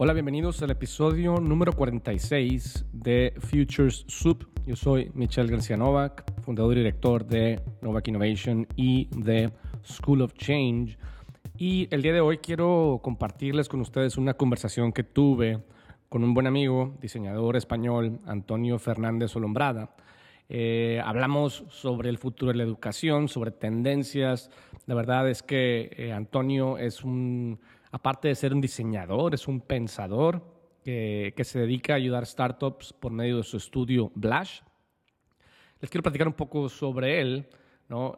Hola, bienvenidos al episodio número 46 de Futures Soup. Yo soy Michelle García Novak, fundador y director de Novak Innovation y de School of Change. Y el día de hoy quiero compartirles con ustedes una conversación que tuve con un buen amigo, diseñador español, Antonio Fernández Olombrada. Eh, hablamos sobre el futuro de la educación, sobre tendencias. La verdad es que eh, Antonio es un aparte de ser un diseñador, es un pensador que, se dedica a ayudar startups por medio de su estudio Blash. Les quiero platicar un poco sobre él.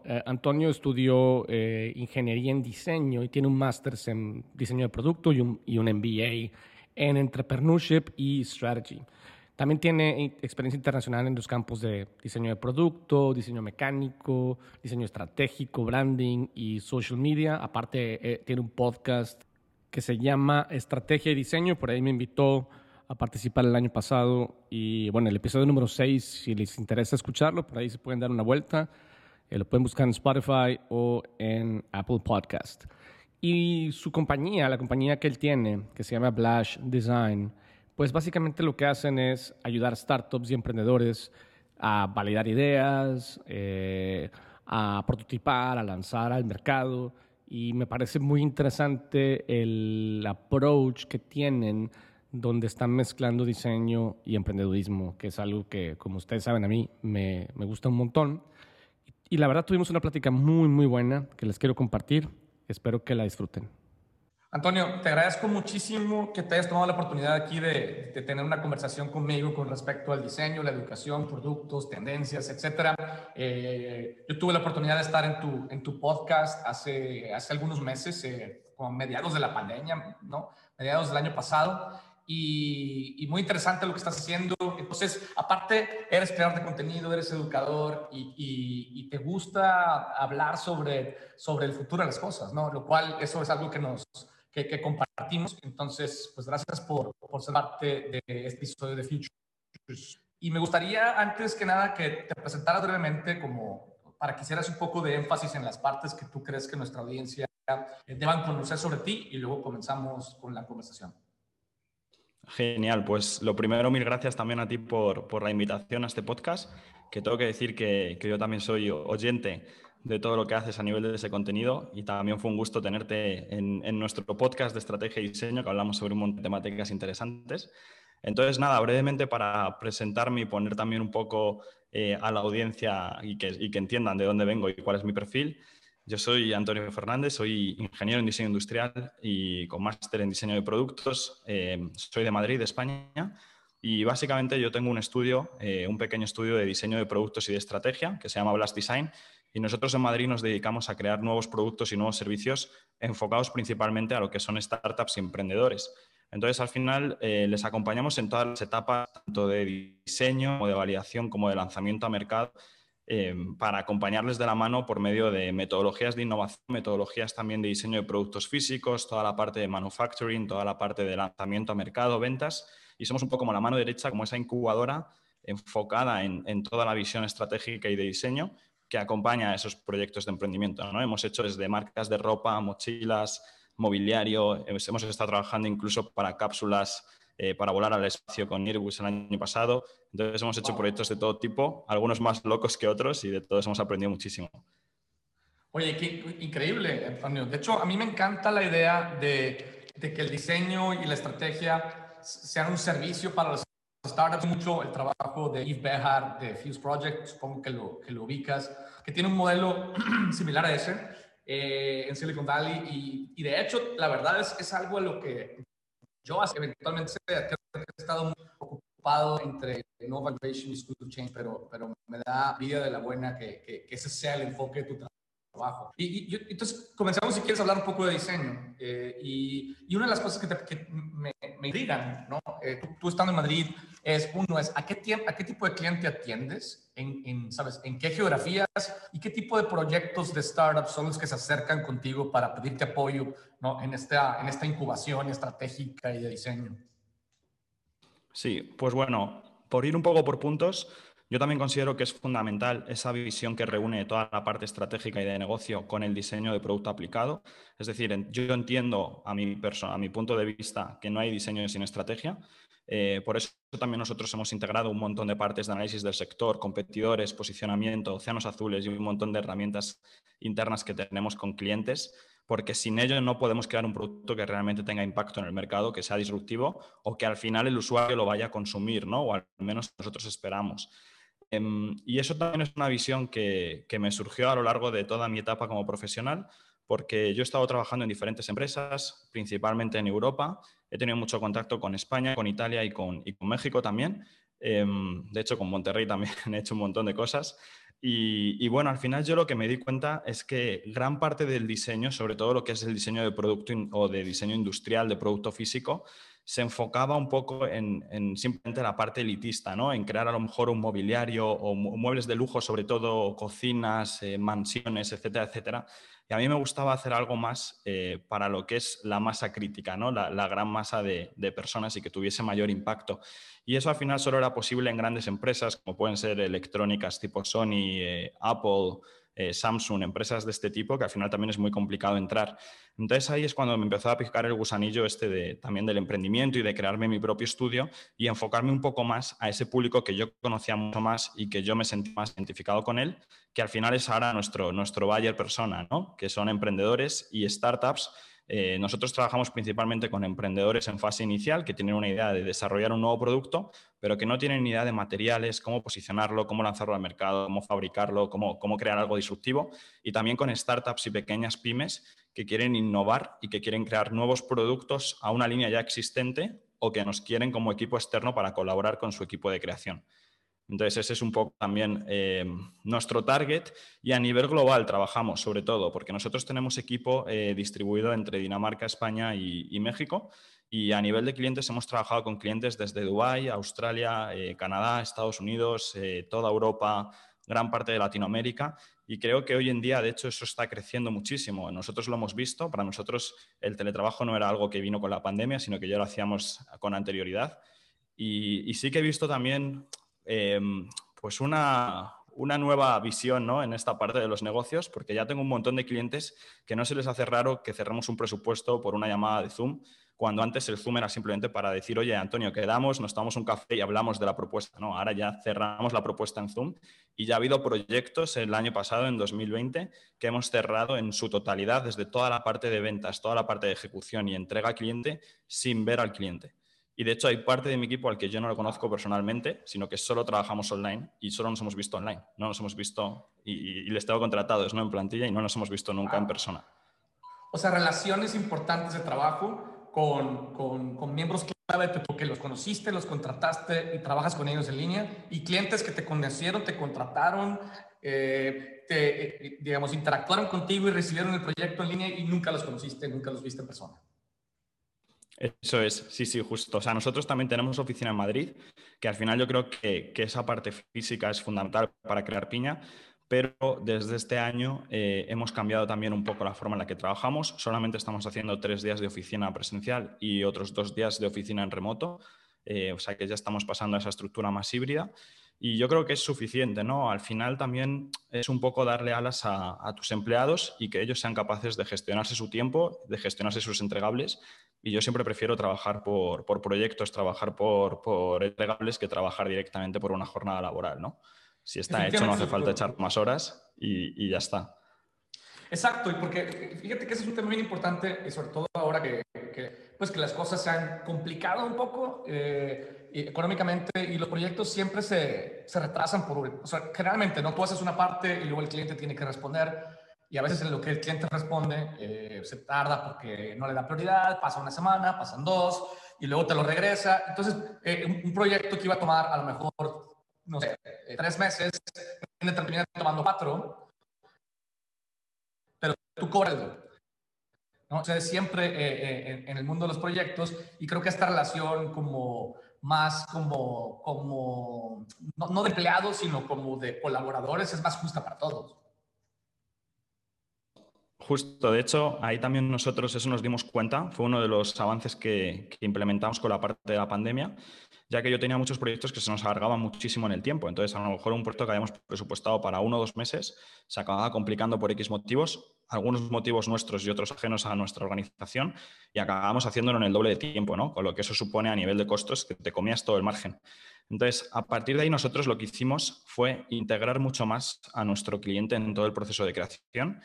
Eh, Antonio estudió eh, ingeniería en diseño y tiene un máster en diseño de producto y un, y un MBA en entrepreneurship y strategy. También tiene experiencia internacional en los campos de diseño de producto, diseño mecánico, diseño estratégico, branding y social media. Aparte, eh, tiene un podcast que se llama Estrategia y Diseño. Por ahí me invitó a participar el año pasado. Y bueno, el episodio número 6, si les interesa escucharlo, por ahí se pueden dar una vuelta. Eh, lo pueden buscar en Spotify o en Apple Podcast. Y su compañía, la compañía que él tiene, que se llama Blash Design, pues básicamente lo que hacen es ayudar startups y emprendedores a validar ideas, eh, a prototipar, a lanzar al mercado y me parece muy interesante el approach que tienen donde están mezclando diseño y emprendedurismo, que es algo que, como ustedes saben, a mí me, me gusta un montón. Y, la verdad tuvimos una plática muy, muy buena que les quiero compartir. Espero que la disfruten. Antonio, te agradezco muchísimo que te hayas tomado la oportunidad aquí de, tener una conversación conmigo con respecto al diseño, la educación, productos, tendencias, etcétera. Eh, yo tuve la oportunidad de estar en tu, en tu podcast hace, hace algunos meses, eh, como mediados de la pandemia, ¿no? Mediados del año pasado. Y, muy interesante lo que estás haciendo. Entonces, aparte, eres creador de contenido, eres educador y, y, te gusta hablar sobre, sobre el futuro de las cosas, ¿no? Lo cual, eso es algo que nos, que, compartimos. Entonces, pues gracias por, por ser parte de este episodio de Futures. Y me gustaría, antes que nada, que te presentaras brevemente como para que hicieras un poco de énfasis en las partes que tú crees que nuestra audiencia deban conocer sobre ti y luego comenzamos con la conversación. Genial, pues lo primero, mil gracias también a ti por, por la invitación a este podcast, que tengo que decir que, que yo también soy oyente de todo lo que haces a nivel de ese contenido y también fue un gusto tenerte en, nuestro podcast de estrategia y diseño que hablamos sobre un montón de temáticas interesantes. Entonces, nada, brevemente para presentarme y poner también un poco eh, a la audiencia y que, y que, entiendan de dónde vengo y cuál es mi perfil. Yo soy Antonio Fernández, soy ingeniero en diseño industrial y con máster en diseño de productos. Eh, soy de Madrid, de España. Y básicamente yo tengo un estudio, eh, un pequeño estudio de diseño de productos y de estrategia que se llama Blast Design y nosotros en Madrid nos dedicamos a crear nuevos productos y nuevos servicios enfocados principalmente a lo que son startups y emprendedores. Entonces, al final, eh, les acompañamos en todas las etapas, tanto de diseño, como de validación, como de lanzamiento a mercado, eh, para acompañarles de la mano por medio de metodologías de innovación, metodologías también de diseño de productos físicos, toda la parte de manufacturing, toda la parte de lanzamiento a mercado, ventas. Y somos un poco como la mano derecha, como esa incubadora enfocada en, en toda la visión estratégica y de diseño que acompaña a esos proyectos de emprendimiento. ¿no? Hemos hecho desde marcas de ropa, mochilas, mobiliario, hemos estado trabajando incluso para cápsulas eh, para volar al espacio con Airbus el año pasado. Entonces hemos hecho proyectos de todo tipo, algunos más locos que otros y de todos hemos aprendido muchísimo. Oye, qué increíble, Antonio. De hecho, a mí me encanta la idea de, de que el diseño y la estrategia sean un servicio para los startups mucho el trabajo de Yves Behar de Fuse Project, supongo que lo, que lo ubicas, que tiene un modelo similar a ese eh, en Silicon Valley y, y, de hecho la verdad es, es algo a lo que yo eventualmente he estado muy ocupado entre Nova Innovation y School Change, pero, pero me da vida de la buena que, que, que ese sea el enfoque de tu trabajo trabajo. Y, entonces comenzamos si quieres hablar un poco de diseño. Eh, y, y, una de las cosas que, que me, me digan, ¿no? Eh, tú, estando en Madrid, es uno es ¿a qué, a qué tipo de cliente atiendes? En, ¿sabes? ¿En qué geografías y qué tipo de proyectos de startups son los que se acercan contigo para pedirte apoyo ¿no? en, esta, en esta incubación estratégica y de diseño? Sí, pues bueno, por ir un poco por puntos, Yo también considero que es fundamental esa visión que reúne toda la parte estratégica y de negocio con el diseño de producto aplicado. Es decir, yo entiendo a mi, a mi punto de vista que no hay diseño sin estrategia. Eh, por eso también nosotros hemos integrado un montón de partes de análisis del sector, competidores, posicionamiento, océanos azules y un montón de herramientas internas que tenemos con clientes porque sin ello no podemos crear un producto que realmente tenga impacto en el mercado, que sea disruptivo o que al final el usuario lo vaya a consumir, ¿no? O al menos nosotros esperamos. Em, y eso también es una visión que, me surgió a lo largo de toda mi etapa como profesional, porque yo he estado trabajando en diferentes empresas, principalmente en Europa. He tenido mucho contacto con España, con Italia y con, y con México también. Em, de hecho, con Monterrey también he hecho un montón de cosas. Y, bueno, al final yo lo que me di cuenta es que gran parte del diseño, sobre todo lo que es el diseño de producto o de diseño industrial, de producto físico, se enfocaba un poco en, simplemente la parte elitista, ¿no? en crear a lo mejor un mobiliario o muebles de lujo, sobre todo cocinas, eh, mansiones, etcétera, etcétera. Y a mí me gustaba hacer algo más eh, para lo que es la masa crítica, ¿no? la, gran masa de, personas y que tuviese mayor impacto. Y eso al final solo era posible en grandes empresas como pueden ser electrónicas tipo Sony, eh, Apple, eh, Samsung, empresas de este tipo, que al final también es muy complicado entrar. Entonces ahí es cuando me empezó a picar el gusanillo este de, también del emprendimiento y de crearme mi propio estudio y enfocarme un poco más a ese público que yo conocía mucho más y que yo me sentí más identificado con él, que al final es ahora nuestro, nuestro buyer persona, ¿no? que son emprendedores y startups eh, nosotros trabajamos principalmente con emprendedores en fase inicial que tienen una idea de desarrollar un nuevo producto, pero que no tienen ni idea de materiales, cómo posicionarlo, cómo lanzarlo al mercado, cómo fabricarlo, cómo, cómo crear algo disruptivo. Y también con startups y pequeñas pymes que quieren innovar y que quieren crear nuevos productos a una línea ya existente o que nos quieren como equipo externo para colaborar con su equipo de creación. Entonces, ese es un poco también eh, nuestro target y a nivel global trabajamos sobre todo, porque nosotros tenemos equipo eh, distribuido entre Dinamarca, España y, México y a nivel de clientes hemos trabajado con clientes desde Dubái, Australia, eh, Canadá, Estados Unidos, toda Europa, gran parte de Latinoamérica y creo que hoy en día, de hecho, eso está creciendo muchísimo. Nosotros lo hemos visto, para nosotros el teletrabajo no era algo que vino con la pandemia, sino que ya lo hacíamos con anterioridad. y sí que he visto también Em, pues una, nueva visión ¿no? en esta parte de los negocios, porque ya tengo un montón de clientes que no se les hace raro que cerremos un presupuesto por una llamada de Zoom, cuando antes el Zoom era simplemente para decir, oye, Antonio, quedamos, nos tomamos un café y hablamos de la propuesta. No, ahora ya cerramos la propuesta en Zoom y ya ha habido proyectos el año pasado, en 2020, que hemos cerrado en su totalidad, desde toda la parte de ventas, toda la parte de ejecución y entrega al cliente, sin ver al cliente. Y de hecho hay parte de mi equipo al que yo no lo conozco personalmente, sino que solo trabajamos online y solo nos hemos visto online. No nos hemos visto y, les tengo contratados ¿no? en plantilla y no nos hemos visto nunca en persona. O sea, relaciones importantes de trabajo con, con, con miembros clave que los conociste, los contrataste y trabajas con ellos en línea y clientes que te conocieron, te contrataron, eh, te, eh, digamos, interactuaron contigo y recibieron el proyecto en línea y nunca los conociste, nunca los viste en persona. Eso es, sí, sí, justo. O sea, nosotros también tenemos oficina en Madrid, que al final yo creo que, esa parte física es fundamental para crear piña, pero desde este año eh, hemos cambiado también un poco la forma en la que trabajamos. Solamente estamos haciendo tres días de oficina presencial y otros dos días de oficina en remoto. Eh, o sea que ya estamos pasando a esa estructura más híbrida. Y yo creo que es suficiente, ¿no? Al final también es un poco darle alas a, tus empleados y que ellos sean capaces de gestionarse su tiempo, de gestionarse sus entregables. Y yo siempre prefiero trabajar por, proyectos, trabajar por, por, entregables que trabajar directamente por una jornada laboral, ¿no? Si está hecho no hace falta echar más horas y, y ya está. Exacto, y porque fíjate que ese es un tema bien importante, y sobre todo ahora que, que pues que las cosas se han complicado un poco. Eh, económicamente y los proyectos siempre se, se retrasan por, o sea, generalmente no tú haces una parte y luego el cliente tiene que responder y a veces en lo que el cliente responde eh, se tarda porque no le da prioridad, pasa una semana, pasan dos y luego te lo regresa. Entonces, eh, un, proyecto que iba a tomar a lo mejor, no sé, eh, tres meses, termina tomando cuatro, pero tú cobras ¿no? O sea, siempre en, en el mundo de los proyectos y creo que esta relación como más como, como no, de empleados, sino como de colaboradores, es más justa para todos. Justo, de hecho, ahí también nosotros eso nos dimos cuenta, fue uno de los avances que, implementamos con la parte de la pandemia, ya que yo tenía muchos proyectos que se nos alargaban muchísimo en el tiempo. Entonces, a lo mejor un proyecto que habíamos presupuestado para uno o dos meses se acababa complicando por X motivos, algunos motivos nuestros y otros ajenos a nuestra organización, y acabamos haciéndolo en el doble de tiempo, ¿no? Con lo que eso supone a nivel de costos que te comías todo el margen. Entonces, a partir de ahí nosotros lo que hicimos fue integrar mucho más a nuestro cliente en todo el proceso de creación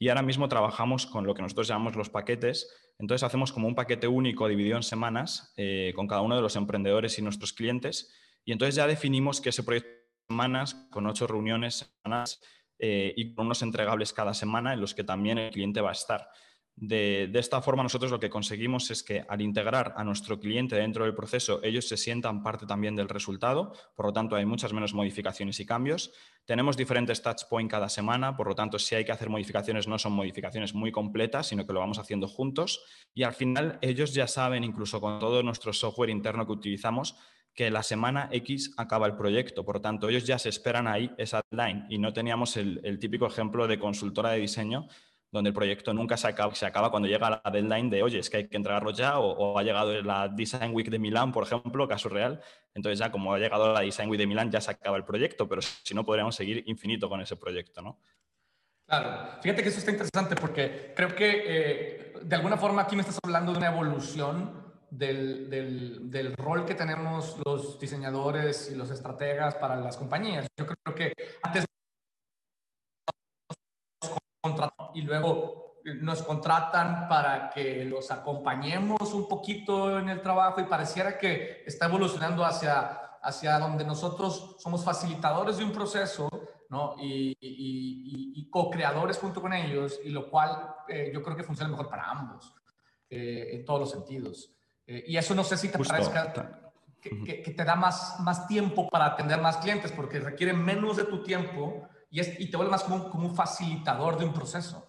y ahora mismo trabajamos con lo que nosotros llamamos los paquetes. Entonces hacemos como un paquete único dividido en semanas eh, con cada uno de los emprendedores y nuestros clientes. Y entonces ya definimos que ese proyecto de semanas, con ocho reuniones semanas eh, y con unos entregables cada semana en los que también el cliente va a estar. De, esta forma nosotros lo que conseguimos es que al integrar a nuestro cliente dentro del proceso, ellos se sientan parte también del resultado, por lo tanto hay muchas menos modificaciones y cambios. Tenemos diferentes touch points cada semana, por lo tanto si hay que hacer modificaciones no son modificaciones muy completas, sino que lo vamos haciendo juntos y al final ellos ya saben, incluso con todo nuestro software interno que utilizamos, que la semana X acaba el proyecto. Por lo tanto, ellos ya se esperan ahí esa deadline y no teníamos el típico ejemplo de consultora de diseño donde el proyecto nunca se acaba, se acaba cuando llega la deadline de, oye, es que hay que entregarlo ya, o, ha llegado la Design Week de Milán, por ejemplo, caso real, entonces ya como ha llegado la Design Week de Milán ya se acaba el proyecto, pero si no podríamos seguir infinito con ese proyecto, ¿no? Claro, fíjate que eso está interesante porque creo que eh, de alguna forma aquí me estás hablando de una evolución del, del, del, rol que tenemos los diseñadores y los estrategas para las compañías. Yo creo que antes y luego nos contratan para que los acompañemos un poquito en el trabajo y pareciera que está evolucionando hacia, hacia donde nosotros somos facilitadores de un proceso ¿no? y, y, co-creadores junto con ellos, y lo cual eh, yo creo que funciona mejor para ambos, eh, en todos los sentidos. Eh, y eso no sé si te parezca que, que, te da más, más tiempo para atender más clientes, porque requiere menos de tu tiempo y, es, y te vuelve más como, como un facilitador de un proceso.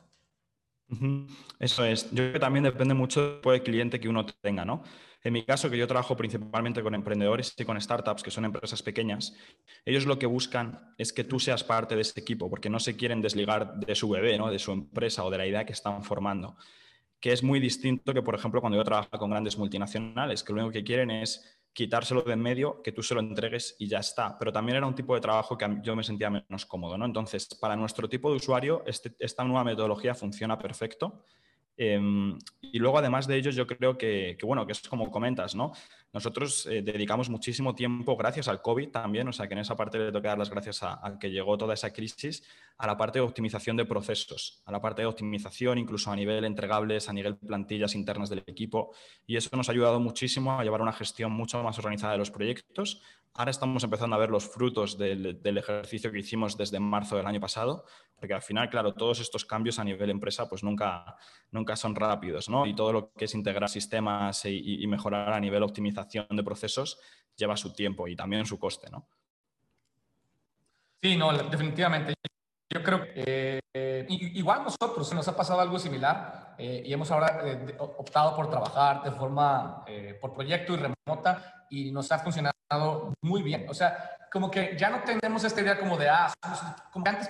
Eso es. Yo creo que también depende mucho del cliente que uno tenga, ¿no? En mi caso, que yo trabajo principalmente con emprendedores y con startups, que son empresas pequeñas, ellos lo que buscan es que tú seas parte de ese equipo, porque no se quieren desligar de su bebé, ¿no? de su empresa o de la idea que están formando. Que es muy distinto que, por ejemplo, cuando yo trabajo con grandes multinacionales, que lo único que quieren es quitárselo de en medio, que tú se lo entregues y ya está. Pero también era un tipo de trabajo que yo me sentía menos cómodo, ¿no? Entonces, para nuestro tipo de usuario, este, esta nueva metodología funciona perfecto Em, y luego, además de ello, yo creo que, bueno, que es como comentas, ¿no? Nosotros eh, dedicamos muchísimo tiempo, gracias al COVID también, o sea que en esa parte le tengo dar las gracias a, que llegó toda esa crisis, a la parte de optimización de procesos, a la parte de optimización, incluso a nivel entregables, a nivel plantillas internas del equipo. Y eso nos ha ayudado muchísimo a llevar una gestión mucho más organizada de los proyectos. Ahora estamos empezando a ver los frutos del, ejercicio que hicimos desde marzo del año pasado, porque al final, claro, todos estos cambios a nivel empresa pues nunca, nunca son rápidos, ¿no? Y todo lo que es integrar sistemas y, mejorar a nivel optimización de procesos lleva su tiempo y también su coste, ¿no? Sí, no, definitivamente. Yo creo que eh, igual nosotros nos ha pasado algo similar eh, y hemos ahora eh, optado por trabajar de forma por proyecto y remota y nos ha funcionado muy bien. O sea, como que ya no tenemos esta idea como de, ah, como antes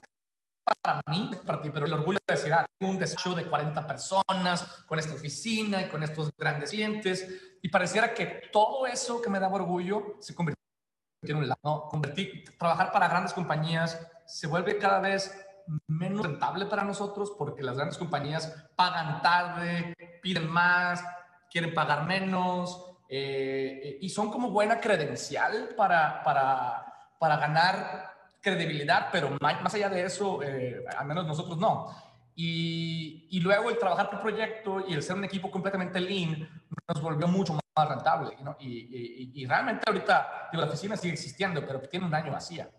para mí, para ti, pero el orgullo de decir, ah, tengo un despacho de 40 personas con esta oficina y con estos grandes clientes, y pareciera que todo eso que me daba orgullo se convirtió en un lado, ¿no? Convertir, trabajar para grandes compañías se vuelve cada vez menos rentable para nosotros porque las grandes compañías pagan tarde, piden más, quieren pagar menos, eh, y son como buena credencial para, para, para ganar credibilidad, pero más allá de eso, eh, al menos nosotros no. Y, luego el trabajar por proyecto y el ser un equipo completamente lean nos volvió mucho más rentable. ¿no? Y, y, realmente ahorita la oficina sigue existiendo, pero tiene un año vacía.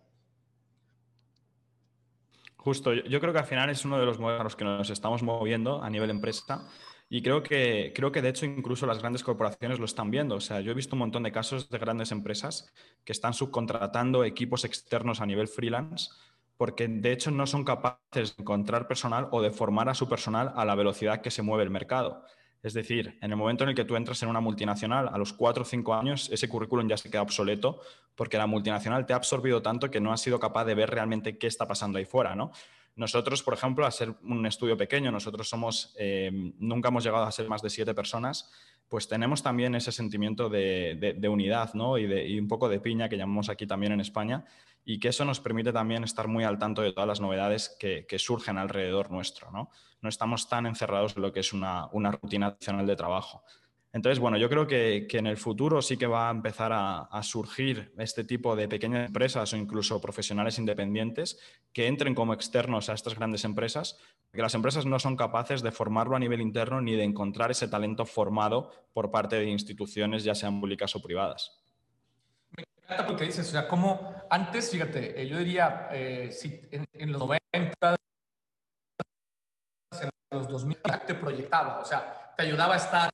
Justo, yo creo que al final es uno de los modelos a los que nos estamos moviendo a nivel empresa y creo que, creo que de hecho incluso las grandes corporaciones lo están viendo. O sea, yo he visto un montón de casos de grandes empresas que están subcontratando equipos externos a nivel freelance porque de hecho no son capaces de encontrar personal o de formar a su personal a la velocidad que se mueve el mercado. Es decir, en el momento en el que tú entras en una multinacional, a los cuatro o cinco años, ese currículum ya se queda obsoleto porque la multinacional te ha absorbido tanto que no has sido capaz de ver realmente qué está pasando ahí fuera, ¿no? Nosotros, por ejemplo, a ser un estudio pequeño, nosotros somos, eh, nunca hemos llegado a ser más de siete personas, pues tenemos también ese sentimiento de, unidad ¿no? y, un poco de piña que llamamos aquí también en España y que eso nos permite también estar muy al tanto de todas las novedades que, surgen alrededor nuestro. ¿no? no estamos tan encerrados en lo que es una, una rutina adicional de trabajo. Entonces, bueno, yo creo que, en el futuro sí que va a empezar a, surgir este tipo de pequeñas empresas o incluso profesionales independientes que entren como externos a estas grandes empresas, porque las empresas no son capaces de formarlo a nivel interno ni de encontrar ese talento formado por parte de instituciones, ya sean públicas o privadas. Encanta porque dices, o sea, como antes, fíjate, eh, yo diría, eh, si en, los 90, en los 2000, te proyectaba, o sea, te ayudaba a estar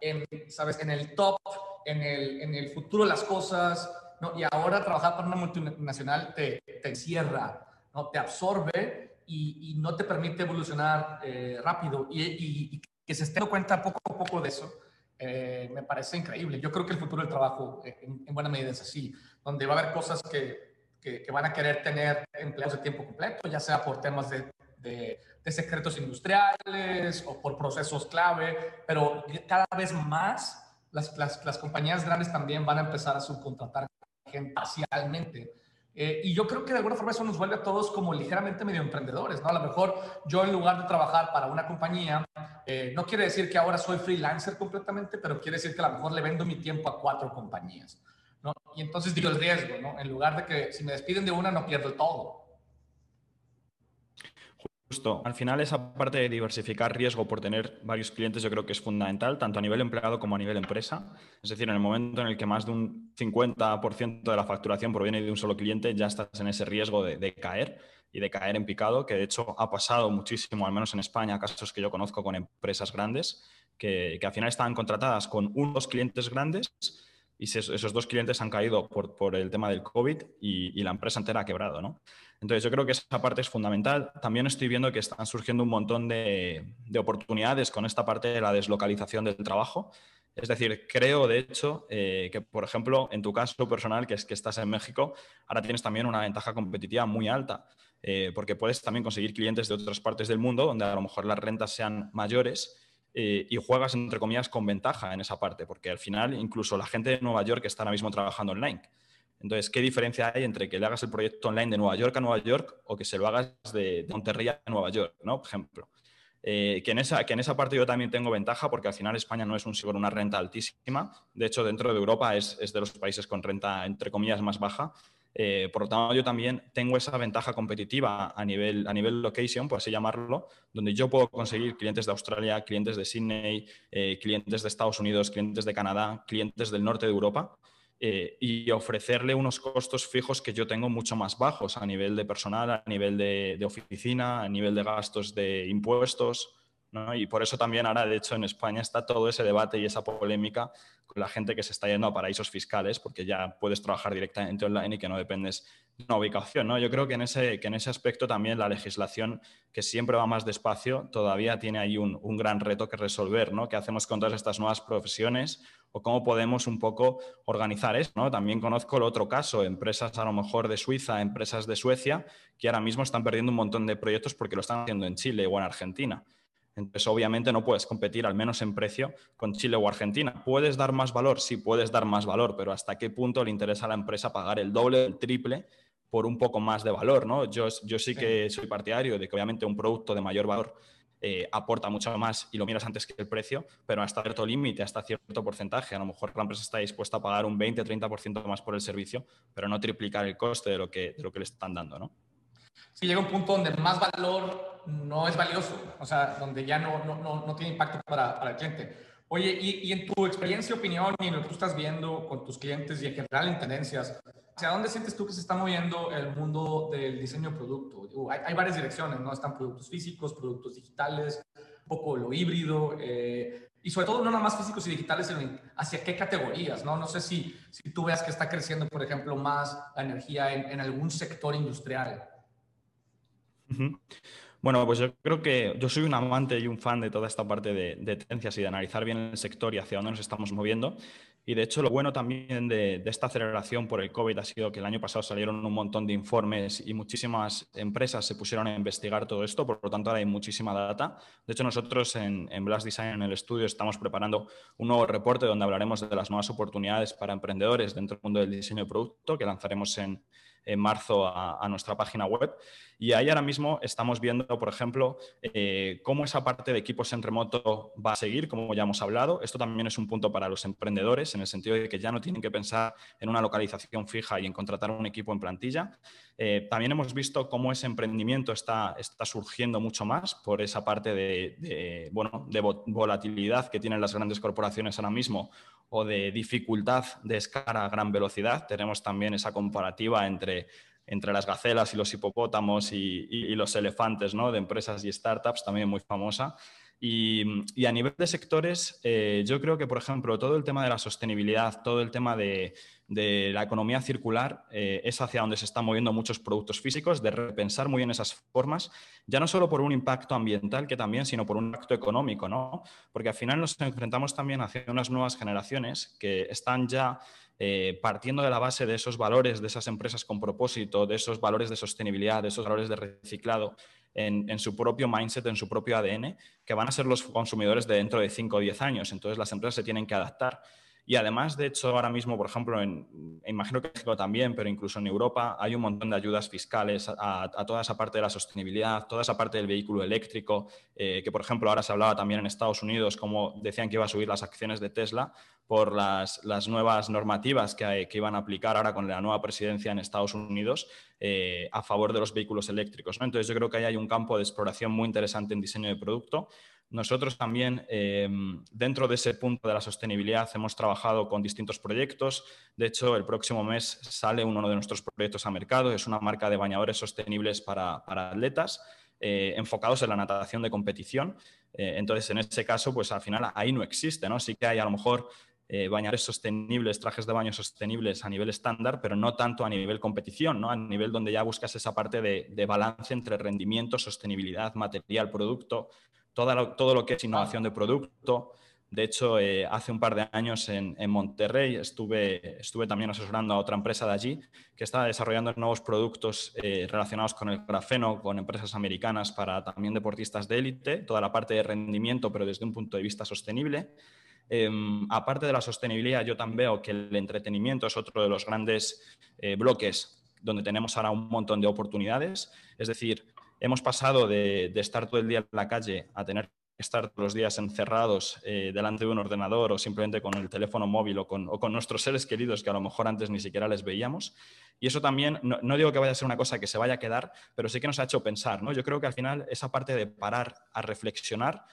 en, ¿sabes? en el top, en el, en el futuro de las cosas, ¿no? Y ahora trabajar para una multinacional te, te encierra, ¿no? Te absorbe y, y no te permite evolucionar eh, rápido. Y, y, que se esté dando cuenta poco a poco de eso, eh, me parece increíble. Yo creo que el futuro del trabajo eh, en, buena medida es así, donde va a haber cosas que, que, que, van a querer tener empleados de tiempo completo, ya sea por temas de, de de secretos industriales o por procesos clave, pero cada vez más las, las, las compañías grandes también van a empezar a subcontratar gente parcialmente. Eh, y yo creo que de alguna forma eso nos vuelve a todos como ligeramente medio emprendedores, ¿no? A lo mejor yo en lugar de trabajar para una compañía, eh, no quiere decir que ahora soy freelancer completamente, pero quiere decir que a lo mejor le vendo mi tiempo a cuatro compañías, ¿no? Y entonces digo el riesgo, ¿no? En lugar de que si me despiden de una, no pierdo todo. Al final esa parte de diversificar riesgo por tener varios clientes yo creo que es fundamental, tanto a nivel empleado como a nivel empresa. Es decir, en el momento en el que más de un 50% de la facturación proviene de un solo cliente, ya estás en ese riesgo de, caer y de caer en picado, que de hecho ha pasado muchísimo, al menos en España, casos que yo conozco con empresas grandes, que, que al final estaban contratadas con unos clientes grandes y esos dos clientes han caído por, por el tema del COVID y, y, la empresa entera ha quebrado, ¿no? Entonces, yo creo que esa parte es fundamental. También estoy viendo que están surgiendo un montón de, oportunidades con esta parte de la deslocalización del trabajo. Es decir, creo, de hecho, eh, que, por ejemplo, en tu caso personal, que es que estás en México, ahora tienes también una ventaja competitiva muy alta, eh, porque puedes también conseguir clientes de otras partes del mundo, donde a lo mejor las rentas sean mayores, eh, y juegas, entre comillas, con ventaja en esa parte, porque al final incluso la gente de Nueva York está ahora mismo trabajando online. Entonces, ¿qué diferencia hay entre que le hagas el proyecto online de Nueva York a Nueva York o que se lo hagas de, Monterrey a Nueva York, ¿no? Por ejemplo. Eh, que, en esa, que en esa parte yo también tengo ventaja porque al final España no es un una renta altísima. De hecho, dentro de Europa es, de los países con renta, entre comillas, más baja. Eh, por lo tanto, yo también tengo esa ventaja competitiva a nivel, a nivel location, por así llamarlo, donde yo puedo conseguir clientes de Australia, clientes de Sydney, eh, clientes de Estados Unidos, clientes de Canadá, clientes del norte de Europa eh, y ofrecerle unos costos fijos que yo tengo mucho más bajos a nivel de personal, a nivel de, oficina, a nivel de gastos de impuestos. Y por eso también ahora, de hecho, en España está todo ese debate y esa polémica con la gente que se está yendo a paraísos fiscales, porque ya puedes trabajar directamente online y que no dependes de una ubicación. ¿no? Yo creo que en, ese, que en ese aspecto también la legislación, que siempre va más despacio, todavía tiene ahí un, un gran reto que resolver. ¿no? ¿Qué hacemos con todas estas nuevas profesiones? o cómo podemos un poco organizar eso. ¿no? También conozco el otro caso, empresas a lo mejor de Suiza, empresas de Suecia, que ahora mismo están perdiendo un montón de proyectos porque lo están haciendo en Chile o en Argentina. Entonces, obviamente no puedes competir, al menos en precio, con Chile o Argentina. ¿Puedes dar más valor? Sí, puedes dar más valor, pero ¿hasta qué punto le interesa a la empresa pagar el doble el triple por un poco más de valor? ¿no? Yo, yo sí que soy partidario de que obviamente un producto de mayor valor eh, aporta mucho más y lo miras antes que el precio, pero hasta cierto límite, hasta cierto porcentaje. A lo mejor la empresa está dispuesta a pagar un 20-30% más por el servicio, pero no triplicar el coste de lo que, de lo que le están dando, ¿no? Sí, llega un punto donde más valor no es valioso, o sea, donde ya no, no, no, tiene impacto para, para, el cliente. Oye, y, y, en tu experiencia, opinión y en lo que tú estás viendo con tus clientes y en general en tendencias, ¿hacia dónde sientes tú que se está moviendo el mundo del diseño de producto? Hay, hay, varias direcciones, ¿no? Están productos físicos, productos digitales, un poco lo híbrido, eh, y sobre todo no nada más físicos y digitales, sino hacia qué categorías, ¿no? No sé si, si tú veas que está creciendo, por ejemplo, más la energía en, en algún sector industrial. Bueno, pues yo creo que yo soy un amante y un fan de toda esta parte de, de tendencias y de analizar bien el sector y hacia dónde nos estamos moviendo. Y de hecho, lo bueno también de, esta aceleración por el COVID ha sido que el año pasado salieron un montón de informes y muchísimas empresas se pusieron a investigar todo esto, por lo tanto ahora hay muchísima data. De hecho, nosotros en, en Blast Design, en el estudio, estamos preparando un nuevo reporte donde hablaremos de las nuevas oportunidades para emprendedores dentro del mundo del diseño de producto que lanzaremos en, en marzo a, nuestra página web. Y ahí ahora mismo estamos viendo, por ejemplo, eh, cómo esa parte de equipos en remoto va a seguir, como ya hemos hablado. Esto también es un punto para los emprendedores, en el sentido de que ya no tienen que pensar en una localización fija y en contratar un equipo en plantilla. Eh, también hemos visto cómo ese emprendimiento está, está surgiendo mucho más por esa parte de, bueno, de volatilidad que tienen las grandes corporaciones ahora mismo o de dificultad de escala a gran velocidad. Tenemos también esa comparativa entre, entre las gacelas y los hipopótamos y, los elefantes ¿no? de empresas y startups, también muy famosa. Y, a nivel de sectores, eh, yo creo que, por ejemplo, todo el tema de la sostenibilidad, todo el tema de, de la economía circular eh, es hacia donde se están moviendo muchos productos físicos, de repensar muy bien esas formas, ya no solo por un impacto ambiental que también, sino por un impacto económico, ¿no? Porque al final nos enfrentamos también hacia unas nuevas generaciones que están ya eh, partiendo de la base de esos valores de esas empresas con propósito, de esos valores de sostenibilidad, de esos valores de reciclado. En, en, su propio mindset, en su propio ADN, que van a ser los consumidores de dentro de 5 o 10 años. Entonces las empresas se tienen que adaptar. Y además, de hecho, ahora mismo, por ejemplo, en, imagino que en México también, pero incluso en Europa, hay un montón de ayudas fiscales a, toda esa parte de la sostenibilidad, toda esa parte del vehículo eléctrico, eh, que por ejemplo ahora se hablaba también en Estados Unidos, como decían que iba a subir las acciones de Tesla por las, nuevas normativas que, iban a aplicar ahora con la nueva presidencia en Estados Unidos eh, a favor de los vehículos eléctricos. Entonces yo creo que ahí hay un campo de exploración muy interesante en diseño de producto nosotros también, em, dentro de ese punto de la sostenibilidad, hemos trabajado con distintos proyectos. De hecho, el próximo mes sale uno de nuestros proyectos a mercado. Es una marca de bañadores sostenibles para, atletas, eh, enfocados en la natación de competición. Eh, entonces, en ese caso, pues al final ahí no existe, ¿no? Sí que hay a lo mejor eh, bañadores sostenibles, trajes de baño sostenibles a nivel estándar, pero no tanto a nivel competición, ¿no? a nivel donde ya buscas esa parte de balance entre rendimiento, sostenibilidad, material, producto, todo lo, que es innovación de producto. De hecho, eh, hace un par de años en, Monterrey estuve, estuve, también asesorando a otra empresa de allí que estaba desarrollando nuevos productos eh, relacionados con el grafeno, con empresas americanas para también deportistas de élite, toda la parte de rendimiento, pero desde un punto de vista sostenible. Em, aparte de la sostenibilidad, yo también veo que el entretenimiento es otro de los grandes eh, bloques donde tenemos ahora un montón de oportunidades. Es decir, hemos pasado de, estar todo el día en la calle a tener que estar todos los días encerrados eh, delante de un ordenador o simplemente con el teléfono móvil o con, nuestros seres queridos que a lo mejor antes ni siquiera les veíamos. Y eso también, no, digo que vaya a ser una cosa que se vaya a quedar, pero sí que nos ha hecho pensar. ¿no? Yo creo que al final esa parte de parar a reflexionar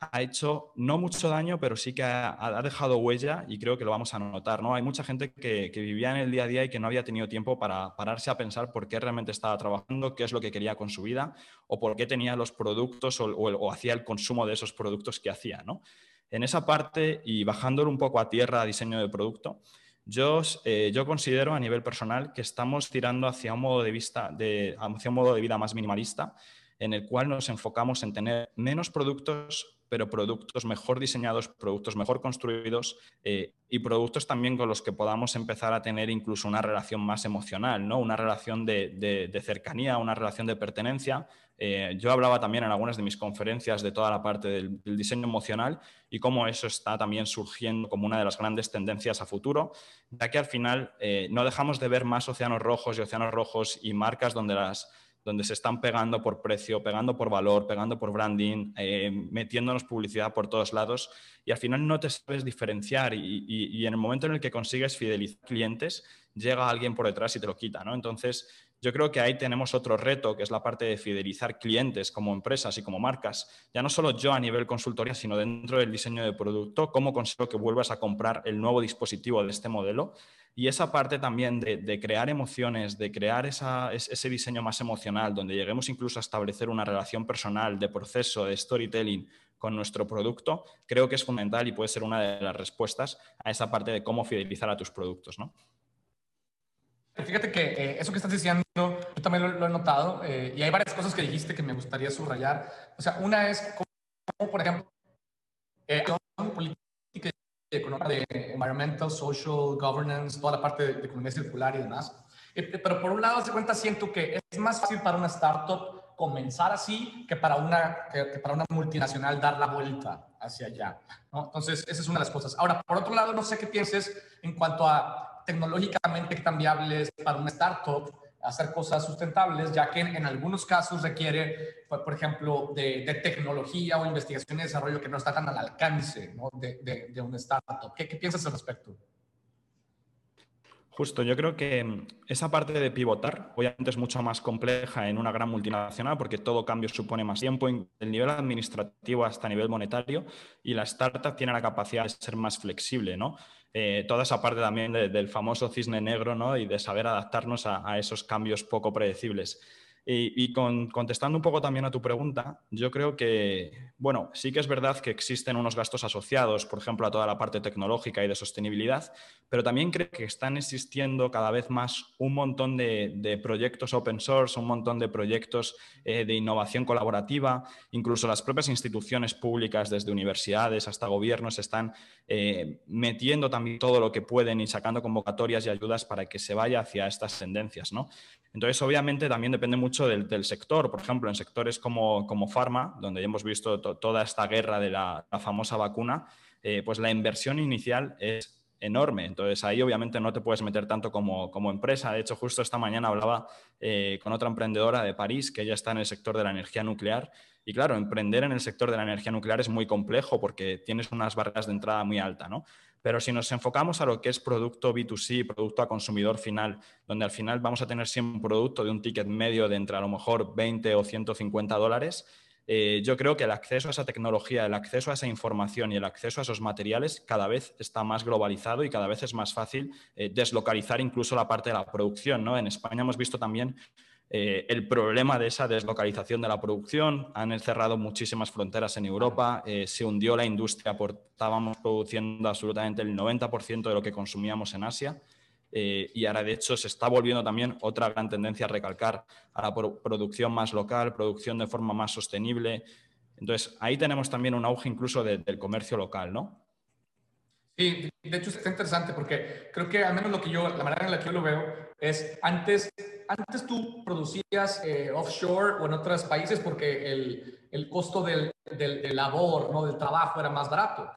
ha hecho no mucho daño, pero sí que ha, dejado huella y creo que lo vamos a notar. ¿no? Hay mucha gente que, vivía en el día a día y que no había tenido tiempo para pararse a pensar por qué realmente estaba trabajando, qué es lo que quería con su vida o por qué tenía los productos o, hacía el consumo de esos productos que hacía. ¿no? En esa parte y bajándolo un poco a tierra a diseño de producto, yo, eh, yo considero a nivel personal que estamos tirando hacia un modo de, vista de, hacia un modo de vida más minimalista en el cual nos enfocamos en tener menos productos pero productos mejor diseñados, productos mejor construidos eh, y productos también con los que podamos empezar a tener incluso una relación más emocional, ¿no? una relación de, cercanía, una relación de pertenencia. Eh, yo hablaba también en algunas de mis conferencias de toda la parte del, diseño emocional y cómo eso está también surgiendo como una de las grandes tendencias a futuro, ya que al final eh, no dejamos de ver más océanos rojos y océanos rojos y marcas donde las donde se están pegando por precio, pegando por valor, pegando por branding, eh, metiéndonos publicidad por todos lados y al final no te sabes diferenciar y, en el momento en el que consigues fidelizar clientes, llega alguien por detrás y te lo quita, ¿no? Entonces, yo creo que ahí tenemos otro reto, que es la parte de fidelizar clientes como empresas y como marcas. Ya no solo yo a nivel consultoría, sino dentro del diseño de producto, cómo consigo que vuelvas a comprar el nuevo dispositivo de este modelo y esa parte también de, crear emociones, de crear ese diseño más emocional, donde lleguemos incluso a establecer una relación personal de proceso, de storytelling con nuestro producto, creo que es fundamental y puede ser una de las respuestas a esa parte de cómo fidelizar a tus productos. ¿no? Fíjate que eh, eso que estás diciendo, yo también lo, he notado eh, y hay varias cosas que dijiste que me gustaría subrayar. O sea, una es como, por ejemplo, eh, política y económica de environmental, social, governance, toda la parte de, economía circular y demás. pero por un lado, se cuenta, siento que es más fácil para una startup comenzar así que para una, que, para una multinacional dar la vuelta hacia allá. ¿no? Entonces, esa es una de las cosas. Ahora, por otro lado, no sé qué pienses en cuanto a tecnológicamente cambiables para una startup hacer cosas sustentables, ya que en, algunos casos requiere, pues, por ejemplo, de, tecnología o investigación y desarrollo que no está tan al alcance de, de, de, una startup. ¿Qué, ¿Qué, piensas al respecto? Justo, yo creo que mm, esa parte de pivotar obviamente es mucho más compleja en una gran multinacional porque todo cambio supone más tiempo, el nivel administrativo hasta nivel monetario y la startup tiene la capacidad de ser más flexible, ¿no? Eh, toda esa parte también del famoso cisne negro ¿no? y de saber adaptarnos a, esos cambios poco predecibles. Y, contestando un poco también a tu pregunta, yo creo que, bueno, sí que es verdad que existen unos gastos asociados, por ejemplo, a toda la parte tecnológica y de sostenibilidad, pero también creo que están existiendo cada vez más un montón de, proyectos open source, un montón de proyectos eh, de innovación colaborativa, incluso las propias instituciones públicas, desde universidades hasta gobiernos, están eh, metiendo también todo lo que pueden y sacando convocatorias y ayudas para que se vaya hacia estas tendencias, ¿no? Entonces, obviamente, también depende mucho del, sector. Por ejemplo, en sectores como, como Pharma, donde ya hemos visto toda esta guerra de la, famosa vacuna, eh, pues la inversión inicial es enorme. Entonces, ahí obviamente no te puedes meter tanto como, como empresa. De hecho, justo esta mañana hablaba eh, con otra emprendedora de París, que ella está en el sector de la energía nuclear. Y claro, emprender en el sector de la energía nuclear es muy complejo porque tienes unas barreras de entrada muy altas, ¿no? Pero si nos enfocamos a lo que es producto B2C, producto a consumidor final, donde al final vamos a tener siempre un producto de un ticket medio de entre a lo mejor 20 o 150 dólares, eh, yo creo que el acceso a esa tecnología, el acceso a esa información y el acceso a esos materiales cada vez está más globalizado y cada vez es más fácil eh, deslocalizar incluso la parte de la producción. ¿no? En España hemos visto también eh, el problema de esa deslocalización de la producción. Han cerrado muchísimas fronteras en Europa, eh, se hundió la industria, estábamos produciendo absolutamente el 90% de lo que consumíamos en Asia. Eh, y ahora, de hecho, se está volviendo también otra gran tendencia a recalcar a la producción más local, producción de forma más sostenible. Entonces, ahí tenemos también un auge incluso del comercio local, ¿no? Sí, de hecho está interesante porque creo que al menos lo que yo, la manera en la que yo lo veo es antes, antes tú producías eh, offshore o en otros países porque el, el costo del, del, labor, ¿no? del trabajo era más barato.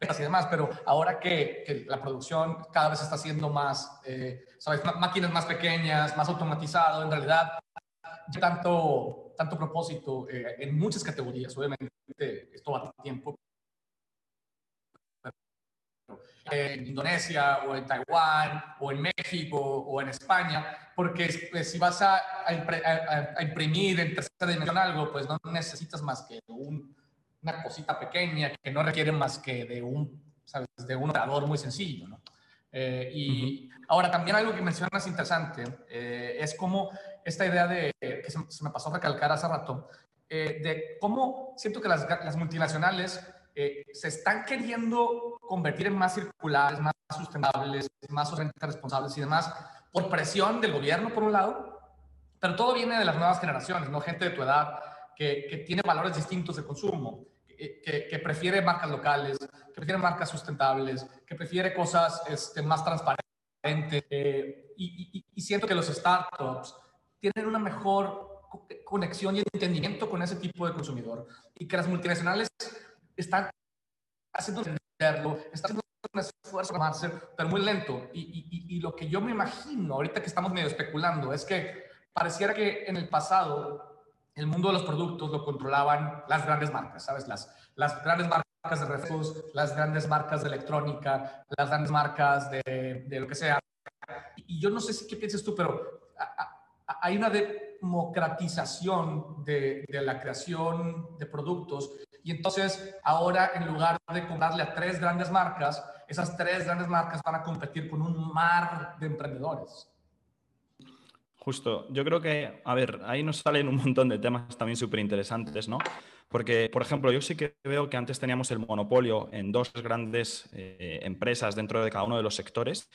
Y demás, pero ahora que, que la producción cada vez está siendo más, eh, ¿sabes? Máquinas más pequeñas, más automatizado, en realidad, tanto, tanto propósito eh, en muchas categorías. Obviamente, esto va a tiempo, en Indonesia o en Taiwán o en México o en España, porque pues, si vas a, a, imprimir en tercera dimensión algo, pues no necesitas más que una cosita pequeña que no requiere más que de un, ¿sabes? de un operador muy sencillo. ¿no? Eh, y ahora también algo que mencionas interesante eh, es como esta idea de, que se, me pasó a recalcar hace rato, eh, de cómo siento que las, las multinacionales eh, se están queriendo convertir en más circulares, más sustentables, más socialmente responsables y demás, por presión del gobierno, por un lado, pero todo viene de las nuevas generaciones, ¿no? Gente de tu edad que, tiene valores distintos de consumo, que, que, prefiere marcas locales, que prefiere marcas sustentables, que prefiere cosas este, más transparentes. Eh, y siento que los startups tienen una mejor conexión y entendimiento con ese tipo de consumidor y que las multinacionales están haciendo entenderlo, están haciendo un esfuerzo pero muy lento. Y, y, y, lo que yo me imagino, ahorita que estamos medio especulando, es que pareciera que en el pasado el mundo de los productos lo controlaban las grandes marcas, ¿sabes? Las, las grandes marcas de refrescos, las grandes marcas de electrónica, las grandes marcas de, de lo que sea. Y yo no sé si qué piensas tú, pero hay una democratización de, la creación de productos y entonces ahora en lugar de comprarle a tres grandes marcas, esas tres grandes marcas van a competir con un mar de emprendedores. Justo, yo creo que, a ver, ahí nos salen un montón de temas también súper interesantes, ¿no? Porque, por ejemplo, yo sí que veo que antes teníamos el monopolio en dos grandes eh, empresas dentro de cada uno de los sectores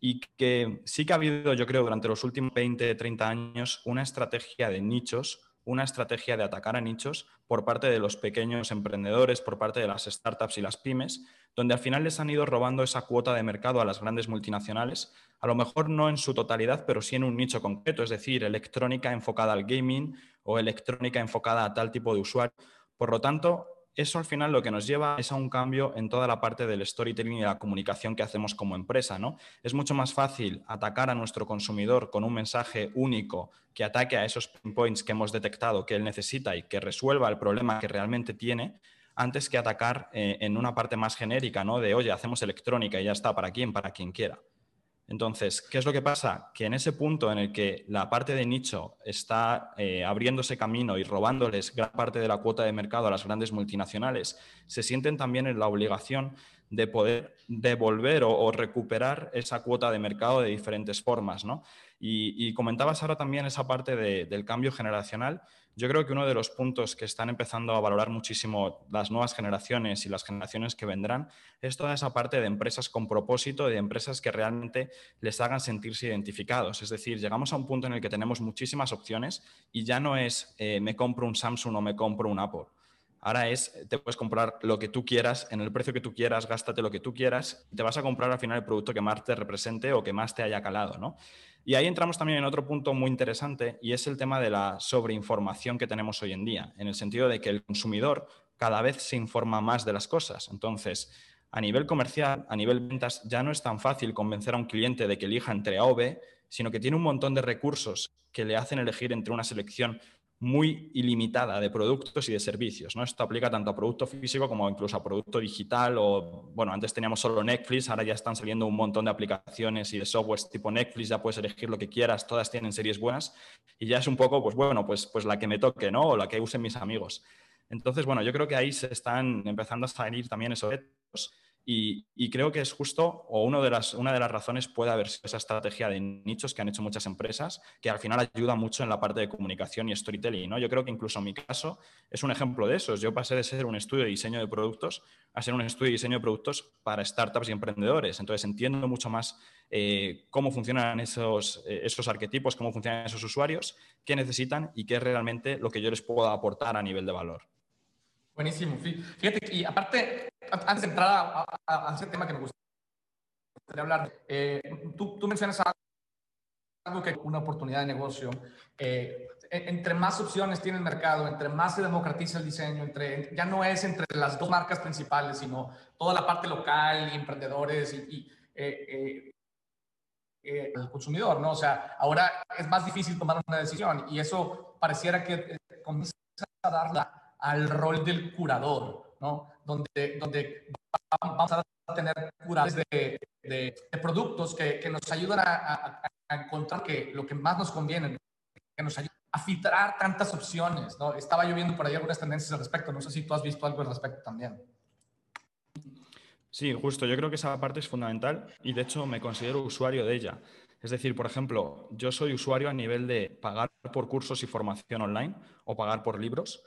y que sí que ha habido, yo creo, durante los últimos 20, 30 años, una estrategia de nichos, una estrategia de atacar a nichos por parte de los pequeños emprendedores, por parte de las startups y las pymes, donde al final les han ido robando esa cuota de mercado a las grandes multinacionales, a lo mejor no en su totalidad, pero sí en un nicho concreto, es decir, electrónica enfocada al gaming o electrónica enfocada a tal tipo de usuario. Por lo tanto, eso al final lo que nos lleva es a un cambio en toda la parte del storytelling y la comunicación que hacemos como empresa. ¿no? Es mucho más fácil atacar a nuestro consumidor con un mensaje único que ataque a esos points que hemos detectado que él necesita y que resuelva el problema que realmente tiene, antes que atacar eh, en una parte más genérica, ¿no? De, oye, hacemos electrónica y ya está, para quien, para quien quiera. Entonces, ¿qué es lo que pasa? Que en ese punto en el que la parte de nicho está eh, abriéndose camino y robándoles gran parte de la cuota de mercado a las grandes multinacionales, se sienten también en la obligación de poder devolver o, recuperar esa cuota de mercado de diferentes formas. ¿no? Y, comentabas ahora también esa parte del cambio generacional. Yo creo que uno de los puntos que están empezando a valorar muchísimo las nuevas generaciones y las generaciones que vendrán es toda esa parte de empresas con propósito, de empresas que realmente les hagan sentirse identificados. Es decir, llegamos a un punto en el que tenemos muchísimas opciones y ya no es eh, me compro un Samsung o me compro un Apple. Ahora es, te puedes comprar lo que tú quieras, en el precio que tú quieras, gástate lo que tú quieras, te vas a comprar al final el producto que más te represente o que más te haya calado, ¿no? Y ahí entramos también en otro punto muy interesante y es el tema de la sobreinformación que tenemos hoy en día, en el sentido de que el consumidor cada vez se informa más de las cosas. Entonces, a nivel comercial, a nivel ventas, ya no es tan fácil convencer a un cliente de que elija entre A o B, sino que tiene un montón de recursos que le hacen elegir entre una selección muy ilimitada de productos y de servicios. ¿no? Esto aplica tanto a producto físico como incluso a producto digital o, bueno, antes teníamos solo Netflix, ahora ya están saliendo un montón de aplicaciones y de softwares tipo Netflix, ya puedes elegir lo que quieras, todas tienen series buenas y ya es un poco, pues bueno, pues, pues la que me toque, ¿no? O la que usen mis amigos. Entonces, bueno, yo creo que ahí se están empezando a salir también esos retos y, creo que es justo, o de las, una de las razones puede haber sido esa estrategia de nichos que han hecho muchas empresas, que al final ayuda mucho en la parte de comunicación y storytelling. ¿no? Yo creo que incluso en mi caso es un ejemplo de eso. Yo pasé de ser un estudio de diseño de productos a ser un estudio de diseño de productos para startups y emprendedores. Entonces entiendo mucho más eh, cómo funcionan esos, eh, esos arquetipos, cómo funcionan esos usuarios, qué necesitan y qué es realmente lo que yo les puedo aportar a nivel de valor. Buenísimo. Fíjate, y aparte, antes de entrar a, ese tema que me gustaría hablar, eh, tú, tú, mencionas algo que una oportunidad de negocio. Eh, entre más opciones tiene el mercado, entre más se democratiza el diseño, entre, ya no es entre las dos marcas principales, sino toda la parte local y emprendedores y, eh, el consumidor, ¿no? O sea, ahora es más difícil tomar una decisión y eso pareciera que comienza a darla al rol del curador, ¿no? Donde, donde vamos a tener curadores de, productos que, que, nos ayudan a, encontrar que lo que más nos conviene, que nos ayuda a filtrar tantas opciones, ¿no? Estaba yo viendo por ahí algunas tendencias al respecto, no sé si tú has visto algo al respecto también. Sí, justo, yo creo que esa parte es fundamental y de hecho me considero usuario de ella. Es decir, por ejemplo, yo soy usuario a nivel de pagar por cursos y formación online o pagar por libros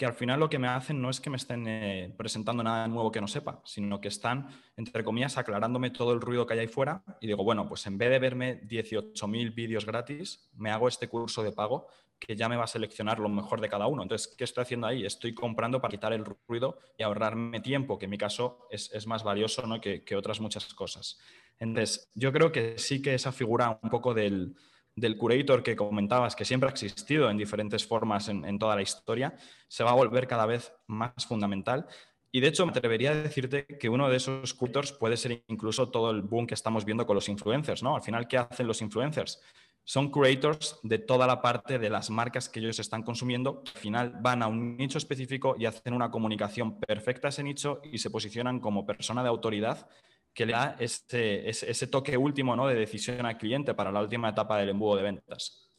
que al final lo que me hacen no es que me estén eh, presentando nada nuevo que no sepa, sino que están, entre comillas, aclarándome todo el ruido que hay ahí fuera y digo, bueno, pues en vez de verme 18.000 vídeos gratis, me hago este curso de pago que ya me va a seleccionar lo mejor de cada uno. Entonces, ¿qué estoy haciendo ahí? Estoy comprando para quitar el ruido y ahorrarme tiempo, que en mi caso es, más valioso ¿no? que, que otras muchas cosas. Entonces, yo creo que sí que esa figura un poco del, del curator que comentabas, que siempre ha existido en diferentes formas en, toda la historia, se va a volver cada vez más fundamental. Y de hecho, me atrevería a decirte que uno de esos curators puede ser incluso todo el boom que estamos viendo con los influencers, ¿no? Al final, ¿qué hacen los influencers? Son curators de toda la parte de las marcas que ellos están consumiendo. Al final van a un nicho específico y hacen una comunicación perfecta a ese nicho y se posicionan como persona de autoridad que le da ese, ese, toque último ¿no? de decisión al cliente para la última etapa del embudo de ventas.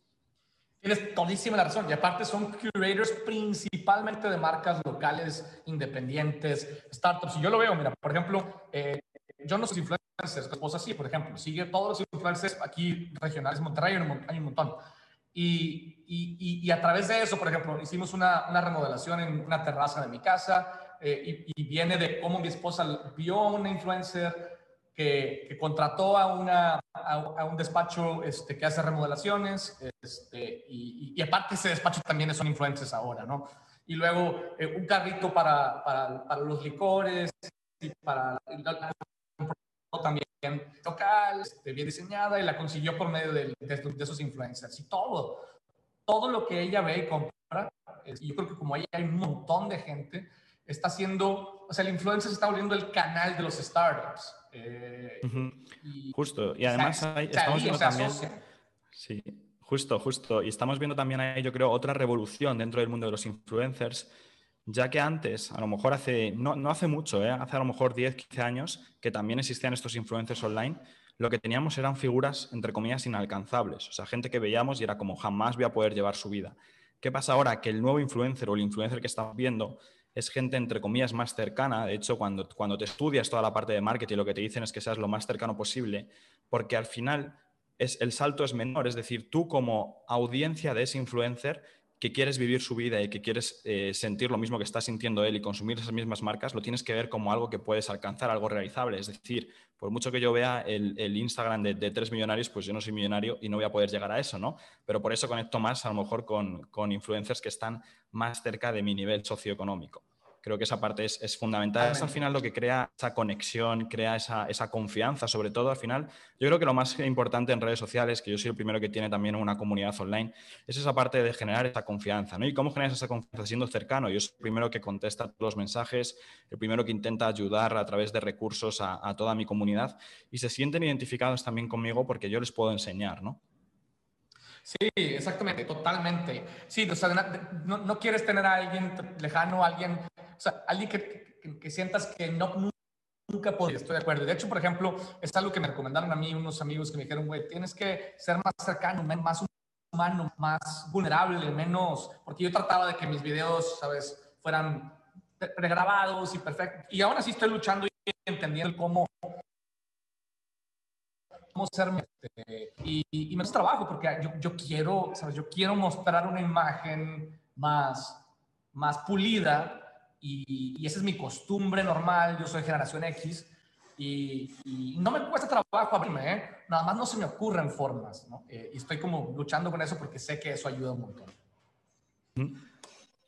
Tienes todísima la razón. Y aparte son curators principalmente de marcas locales, independientes, startups. Y yo lo veo, mira, por ejemplo, eh, yo no soy influencers, tu esposa sí, por ejemplo. Sigue todos los influencers aquí regionales, Monterrey hay un montón. Y, y, y, a través de eso, por ejemplo, hicimos una, una remodelación en una terraza de mi casa eh, y, viene de cómo mi esposa vio a una influencer, que, contrató a, una, a, un despacho este, que hace remodelaciones este, y, y, aparte ese despacho también son influencers ahora, ¿no? Y luego eh, un carrito para, para, para, los licores y para también local, este, bien diseñada y la consiguió por medio de, de, esos influencers y todo, todo lo que ella ve y compra, y yo creo que como ahí hay un montón de gente, está haciendo, o sea, el influencer se está volviendo el canal de los startups. Eh, justo, y además estamos viendo también... Sí, justo, justo. Y estamos viendo también ahí, yo creo, otra revolución dentro del mundo de los influencers, ya que antes, a lo mejor hace, no, no hace mucho, ¿eh? hace a lo mejor 10, 15 años, que también existían estos influencers online, lo que teníamos eran figuras, entre comillas, inalcanzables. O sea, gente que veíamos y era como jamás voy a poder llevar su vida. ¿Qué pasa ahora? Que el nuevo influencer o el influencer que estamos viendo es gente, entre comillas, más cercana. De hecho, cuando, cuando te estudias toda la parte de marketing, lo que te dicen es que seas lo más cercano posible, porque al final es, el salto es menor. Es decir, tú como audiencia de ese influencer que quieres vivir su vida y que quieres eh, sentir lo mismo que está sintiendo él y consumir esas mismas marcas, lo tienes que ver como algo que puedes alcanzar, algo realizable. Es decir, por mucho que yo vea el, Instagram de, tres millonarios, pues yo no soy millonario y no voy a poder llegar a eso, ¿no? Pero por eso conecto más a lo mejor con, con influencers que están más cerca de mi nivel socioeconómico. Creo que esa parte es, fundamental. Es al final lo que crea esa conexión, crea esa, confianza, sobre todo al final. Yo creo que lo más importante en redes sociales, que yo soy el primero que tiene también una comunidad online, es esa parte de generar esa confianza. ¿no? ¿Y cómo generas esa confianza? Siendo cercano. Yo soy el primero que contesta todos los mensajes, el primero que intenta ayudar a través de recursos a, a toda mi comunidad y se sienten identificados también conmigo porque yo les puedo enseñar, ¿no? Sí, exactamente, totalmente. Sí, o sea, no, no, quieres tener a alguien lejano, alguien, o sea, alguien que, que, sientas que no, nunca podías, estoy de acuerdo. De hecho, por ejemplo, es algo que me recomendaron a mí unos amigos que me dijeron, güey, tienes que ser más cercano, más humano, más vulnerable, menos, porque yo trataba de que mis videos, ¿sabes?, fueran pregrabados y perfectos. Y aún así estoy luchando y entendiendo cómo cómo ser este, y, y, me gusta trabajo porque yo, yo, quiero, ¿sabes? Yo quiero mostrar una imagen más, más pulida y, y esa es mi costumbre normal. Yo soy generación X y, y no me cuesta trabajo abrirme, ¿eh? nada más no se me ocurren formas, ¿no? Eh, y estoy como luchando con eso porque sé que eso ayuda un montón.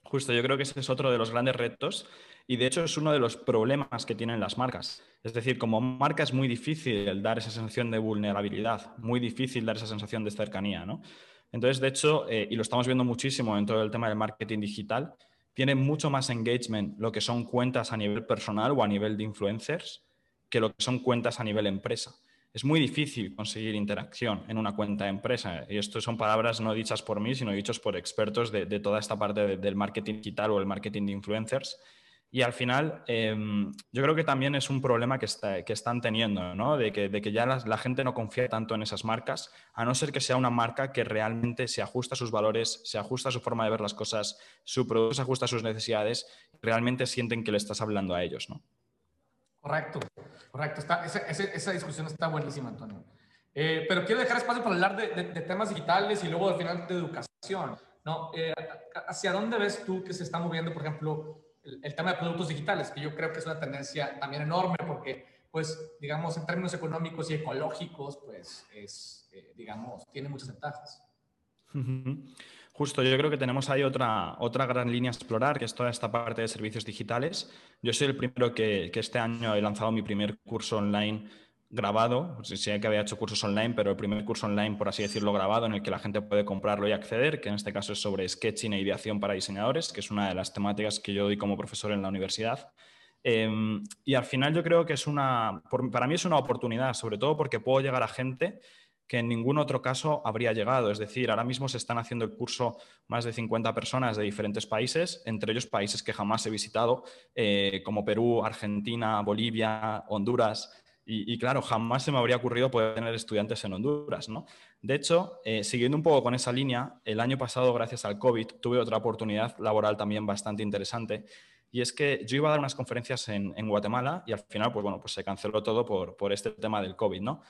Justo, yo creo que ese es otro de los grandes retos y de hecho es uno de los problemas que tienen las marcas. Es decir, como marca es muy difícil dar esa sensación de vulnerabilidad, muy difícil dar esa sensación de cercanía, ¿no? Entonces, de hecho, eh, y lo estamos viendo muchísimo en todo el tema del marketing digital, tiene mucho más engagement lo que son cuentas a nivel personal o a nivel de influencers que lo que son cuentas a nivel empresa. Es muy difícil conseguir interacción en una cuenta empresa. Y esto son palabras no dichas por mí, sino dichas por expertos de, toda esta parte del marketing digital o el marketing de influencers. Y al final, em, yo creo que también es un problema que, está, que están teniendo, ¿no? De que, de que ya la, gente no confía tanto en esas marcas, a no ser que sea una marca que realmente se ajusta a sus valores, se ajusta a su forma de ver las cosas, su producto se ajusta a sus necesidades, realmente sienten que le estás hablando a ellos, ¿no? Correcto, correcto. esa, discusión está buenísima, Antonio. Eh, pero quiero dejar espacio para hablar de, temas digitales y luego al final de educación. ¿no? Eh, ¿Hacia dónde ves tú que se está moviendo, por ejemplo, el, tema de productos digitales, que yo creo que es una tendencia también enorme porque, pues, digamos, en términos económicos y ecológicos, pues, es, eh, digamos, tiene muchas ventajas. Justo, yo creo que tenemos ahí otra, otra gran línea a explorar, que es toda esta parte de servicios digitales. Yo soy el primero que, que este año he lanzado mi primer curso online grabado, sé que había hecho cursos online, pero el primer curso online, por así decirlo, grabado, en el que la gente puede comprarlo y acceder, que en este caso es sobre sketching e ideación para diseñadores, que es una de las temáticas que yo doy como profesor en la universidad. Em, y al final yo creo que es una, para mí es una oportunidad, sobre todo porque puedo llegar a gente que en ningún otro caso habría llegado. Es decir, ahora mismo se están haciendo el curso más de 50 personas de diferentes países, entre ellos países que jamás he visitado, eh, como Perú, Argentina, Bolivia, Honduras. Y, claro, jamás se me habría ocurrido poder tener estudiantes en Honduras, ¿no? De hecho, eh, siguiendo un poco con esa línea, el año pasado, gracias al COVID, tuve otra oportunidad laboral también bastante interesante. Y es que yo iba a dar unas conferencias en, Guatemala y al final, pues bueno, pues se canceló todo por, por este tema del COVID, ¿no?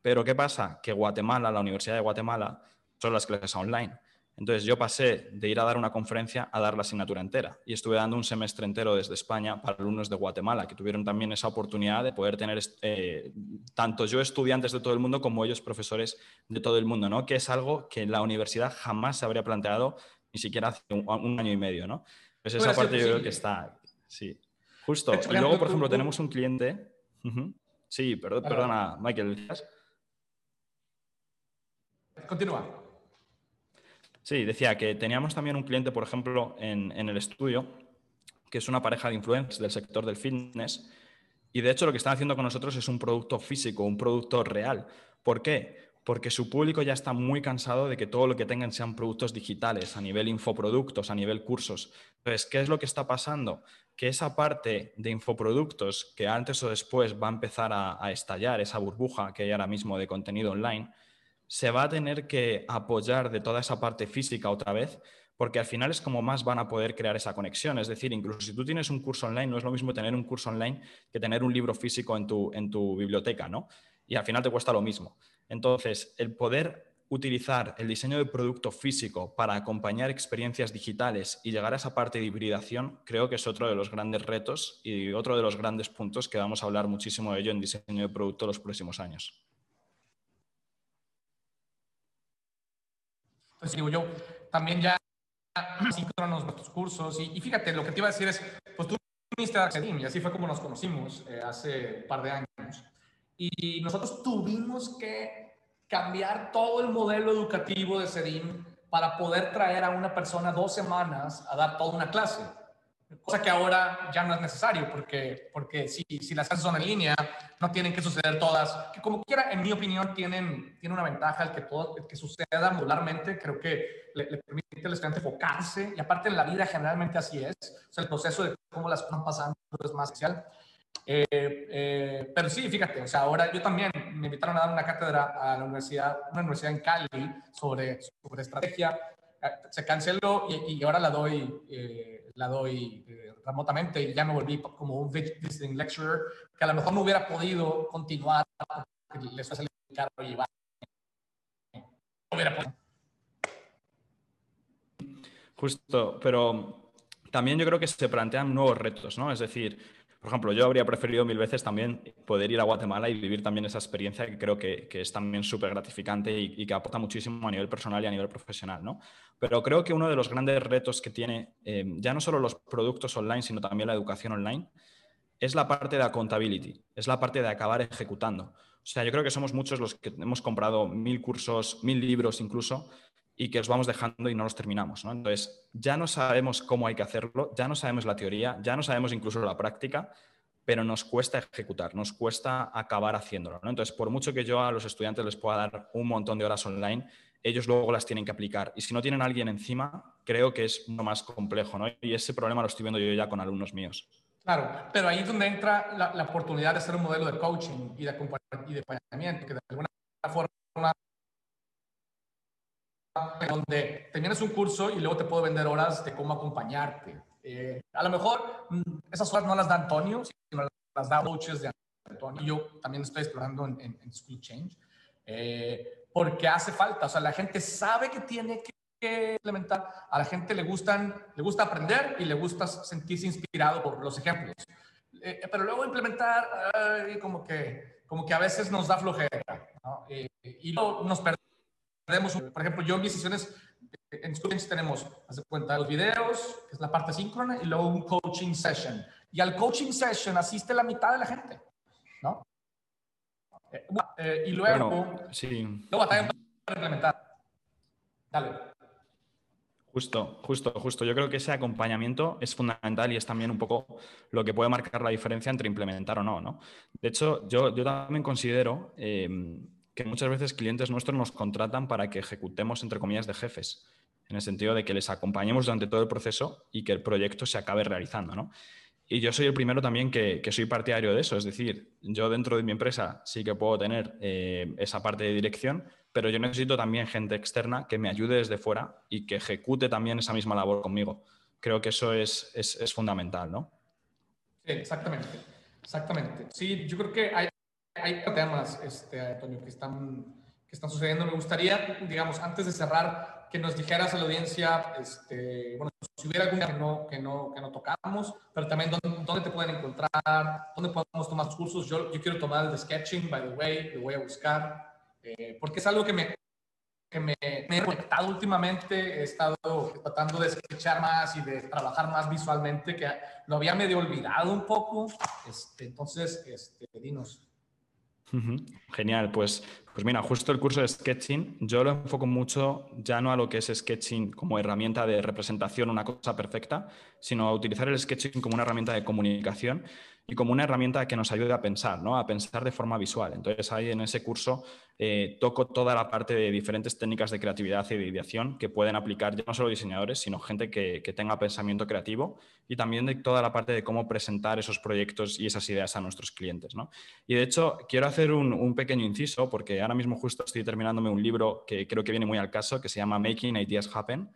Pero ¿qué pasa? Que Guatemala, la Universidad de Guatemala, son las clases online. Entonces yo pasé de ir a dar una conferencia a dar la asignatura entera y estuve dando un semestre entero desde España para alumnos de Guatemala que tuvieron también esa oportunidad de poder tener eh, tanto yo estudiantes de todo el mundo como ellos profesores de todo el mundo, ¿no? que es algo que la universidad jamás se habría planteado ni siquiera hace un, año y medio. ¿no? Pues esa parte yo creo que está, sí, justo. Y luego, por ejemplo, tenemos un cliente. Sí, perdona, Michael. Continúa. Sí, decía que teníamos también un cliente, por ejemplo, en, el estudio, que es una pareja de influencers del sector del fitness, y de hecho lo que están haciendo con nosotros es un producto físico, un producto real. ¿Por qué? Porque su público ya está muy cansado de que todo lo que tengan sean productos digitales, a nivel infoproductos, a nivel cursos. Entonces, ¿qué es lo que está pasando? Que esa parte de infoproductos que antes o después va a empezar a, a estallar, esa burbuja que hay ahora mismo de contenido online, se va a tener que apoyar de toda esa parte física otra vez, porque al final es como más van a poder crear esa conexión. Es decir, incluso si tú tienes un curso online, no es lo mismo tener un curso online que tener un libro físico en tu, en tu biblioteca, ¿no? Y al final te cuesta lo mismo. Entonces, el poder utilizar el diseño de producto físico para acompañar experiencias digitales y llegar a esa parte de hibridación, creo que es otro de los grandes retos y otro de los grandes puntos que vamos a hablar muchísimo de ello en diseño de producto los próximos años. Pues digo yo, también ya síncronos nuestros cursos. Y, fíjate, lo que te iba a decir es, pues tú viniste a Sedim y así fue como nos conocimos eh, hace un par de años. Y nosotros tuvimos que cambiar todo el modelo educativo de Sedim para poder traer a una persona dos semanas a dar toda una clase cosa que ahora ya no es necesario, porque, porque si, si las clases son en línea, no tienen que suceder todas, que como quiera, en mi opinión, tienen, tiene una ventaja el que todo, el que suceda modularmente, creo que le, permite al estudiante enfocarse, y aparte en la vida generalmente así es, o sea, el proceso de cómo las cosas pasando es más especial. Eh, eh, pero sí, fíjate, o sea, ahora yo también me invitaron a dar una cátedra a la universidad, una universidad en Cali sobre, sobre estrategia, se canceló y, ahora la doy, eh, la doy eh, remotamente y ya me volví como un visiting lecturer que a lo mejor no hubiera podido continuar porque les fue caro llevar. Justo, pero también yo creo que se plantean nuevos retos, ¿no? Es decir, por ejemplo, yo habría preferido mil veces también poder ir a Guatemala y vivir también esa experiencia que creo que, es también súper gratificante y, que aporta muchísimo a nivel personal y a nivel profesional, ¿no? Pero creo que uno de los grandes retos que tiene eh, ya no solo los productos online, sino también la educación online, es la parte de accountability, es la parte de acabar ejecutando. O sea, yo creo que somos muchos los que hemos comprado mil cursos, mil libros incluso, y que os vamos dejando y no los terminamos. ¿no? Entonces, ya no sabemos cómo hay que hacerlo, ya no sabemos la teoría, ya no sabemos incluso la práctica, pero nos cuesta ejecutar, nos cuesta acabar haciéndolo. ¿no? Entonces, por mucho que yo a los estudiantes les pueda dar un montón de horas online, ellos luego las tienen que aplicar. Y si no tienen a alguien encima, creo que es lo más complejo. ¿no? Y ese problema lo estoy viendo yo ya con alumnos míos. Claro, pero ahí es donde entra la, oportunidad de hacer un modelo de coaching y de acompañamiento, que de alguna forma donde terminas un curso y luego te puedo vender horas de cómo acompañarte. Eh, a lo mejor mm, esas horas no las da Antonio, sino las da coaches de Antonio. Yo también estoy explorando en, en, School Change, eh, porque hace falta. O sea, la gente sabe que tiene que implementar. A la gente le, gustan, le gusta aprender y le gusta sentirse inspirado por los ejemplos. Eh, pero luego implementar, como, que, como que a veces nos da flojera. ¿no? y luego nos perdemos por ejemplo, yo en mis sesiones en Students tenemos, haz cuenta, los videos, que es la parte síncrona, y luego un coaching session. Y al coaching session asiste la mitad de la gente, ¿no? Eh, eh, y luego, sí. luego para implementar. Dale. Justo, justo, justo. Yo creo que ese acompañamiento es fundamental y es también un poco lo que puede marcar la diferencia entre implementar o no, ¿no? De hecho, yo, yo también considero eh, que muchas veces clientes nuestros nos contratan para que ejecutemos, entre comillas, de jefes, en el sentido de que les acompañemos durante todo el proceso y que el proyecto se acabe realizando, ¿no? Y yo soy el primero también que, soy partidario de eso, es decir, yo dentro de mi empresa sí que puedo tener eh, esa parte de dirección, pero yo necesito también gente externa que me ayude desde fuera y que ejecute también esa misma labor conmigo. Creo que eso es, es, es fundamental, ¿no? Sí, exactamente, exactamente. Sí, yo creo que hay, hay temas, este, Antonio, que están, que están sucediendo. Me gustaría, digamos, antes de cerrar, que nos dijeras a la audiencia, este, bueno, si hubiera alguna que no, que no, que no tocamos, pero también dónde, dónde, te pueden encontrar, dónde podemos tomar tus cursos. Yo, yo quiero tomar el de sketching, by the way, lo voy a buscar, eh, porque es algo que me, que me, me, he conectado últimamente, he estado tratando de sketchar más y de trabajar más visualmente, que lo había medio olvidado un poco. Este, entonces, este, dinos. Genial, pues, pues mira, justo el curso de sketching, yo lo enfoco mucho ya no a lo que es sketching como herramienta de representación, una cosa perfecta, sino a utilizar el sketching como una herramienta de comunicación y como una herramienta que nos ayude a pensar, ¿no? a pensar de forma visual. Entonces ahí en ese curso eh, toco toda la parte de diferentes técnicas de creatividad y de ideación que pueden aplicar ya no solo diseñadores, sino gente que, tenga pensamiento creativo y también de toda la parte de cómo presentar esos proyectos y esas ideas a nuestros clientes. ¿no? Y de hecho quiero hacer un, un pequeño inciso porque ahora mismo justo estoy terminándome un libro que creo que viene muy al caso, que se llama Making Ideas Happen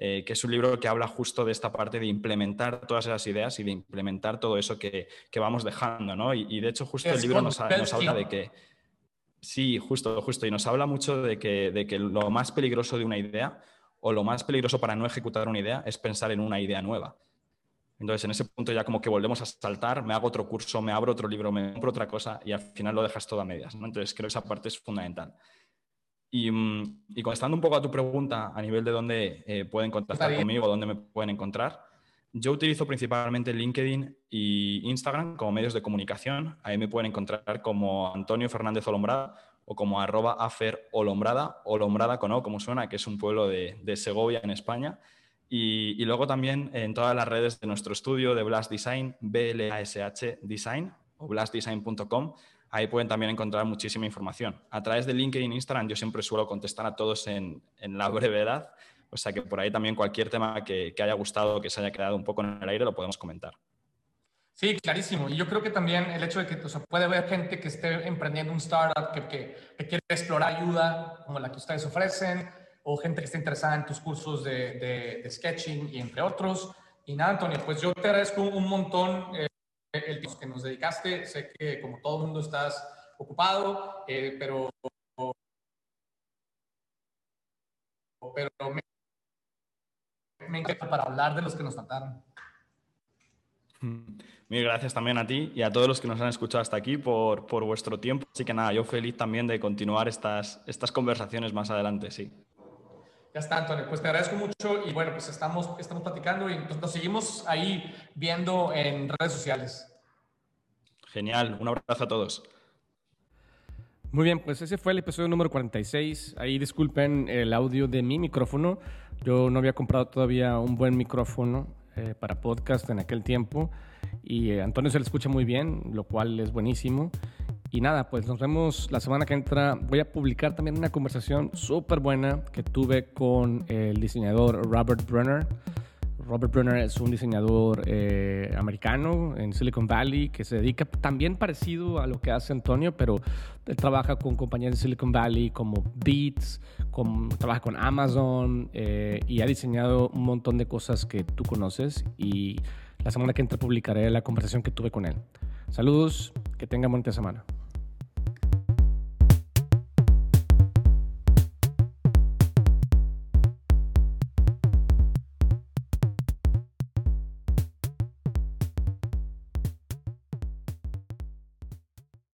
eh, que es un libro que habla justo de esta parte de implementar todas esas ideas y de implementar todo eso que, vamos dejando, ¿no? Y, de hecho justo el libro nos, habla de que... Sí, justo, justo. Y nos habla mucho de que, de que lo más peligroso de una idea o lo más peligroso para no ejecutar una idea es pensar en una idea nueva. Entonces, en ese punto ya como que volvemos a saltar, me hago otro curso, me abro otro libro, me compro otra cosa y al final lo dejas todo a medias. ¿no? Entonces, creo que esa parte es fundamental. Mm, y, contestando un poco a tu pregunta a nivel de dónde eh, pueden contactar conmigo, dónde me pueden encontrar, yo utilizo principalmente LinkedIn y Instagram como medios de comunicación. Ahí me pueden encontrar como Antonio Fernández Olombrada o como arroba afer Olombrada, Olombrada con O, como suena, que es un pueblo de, Segovia en España. Y, y, luego también en todas las redes de nuestro estudio de Blast Design, BLASH Design o blastdesign.com, ahí pueden también encontrar muchísima información. A través de LinkedIn e Instagram yo siempre suelo contestar a todos en, la brevedad, o sea que por ahí también cualquier tema que, haya gustado, que se haya quedado un poco en el aire, lo podemos comentar. Sí, clarísimo. Y yo creo que también el hecho de que o puede haber gente que esté emprendiendo un startup, que, que, quiere explorar ayuda como la que ustedes ofrecen, o gente que esté interesada en tus cursos de, de, sketching y entre otros. Y nada, Antonio, pues yo te agradezco un montón. Eh, el tiempo que nos dedicaste. Sé que como todo el mundo estás ocupado, eh, pero, pero me, me encanta para hablar de los que nos faltaron. Mil gracias también a ti y a todos los que nos han escuchado hasta aquí por, por, vuestro tiempo. Así que nada, yo feliz también de continuar estas, estas conversaciones más adelante, sí. Ya está, Antonio. Pues te agradezco mucho y bueno, pues estamos, estamos platicando y nos seguimos ahí viendo en redes sociales. Genial, un abrazo a todos. Muy bien, pues ese fue el episodio número 46. Ahí disculpen el audio de mi micrófono. Yo no había comprado todavía un buen micrófono eh, para podcast en aquel tiempo y eh, Antonio se le escucha muy bien, lo cual es buenísimo. Y nada, pues nos vemos la semana que entra. Voy a publicar también una conversación súper buena que tuve con el diseñador Robert Brunner. Robert Brunner es un diseñador eh, americano en Silicon Valley que se dedica también parecido a lo que hace Antonio, pero él trabaja con compañías de Silicon Valley como Beats, trabaja con Amazon eh, y ha diseñado un montón de cosas que tú conoces y la semana que entra publicaré la conversación que tuve con él. Saludos, que tengan buena semana.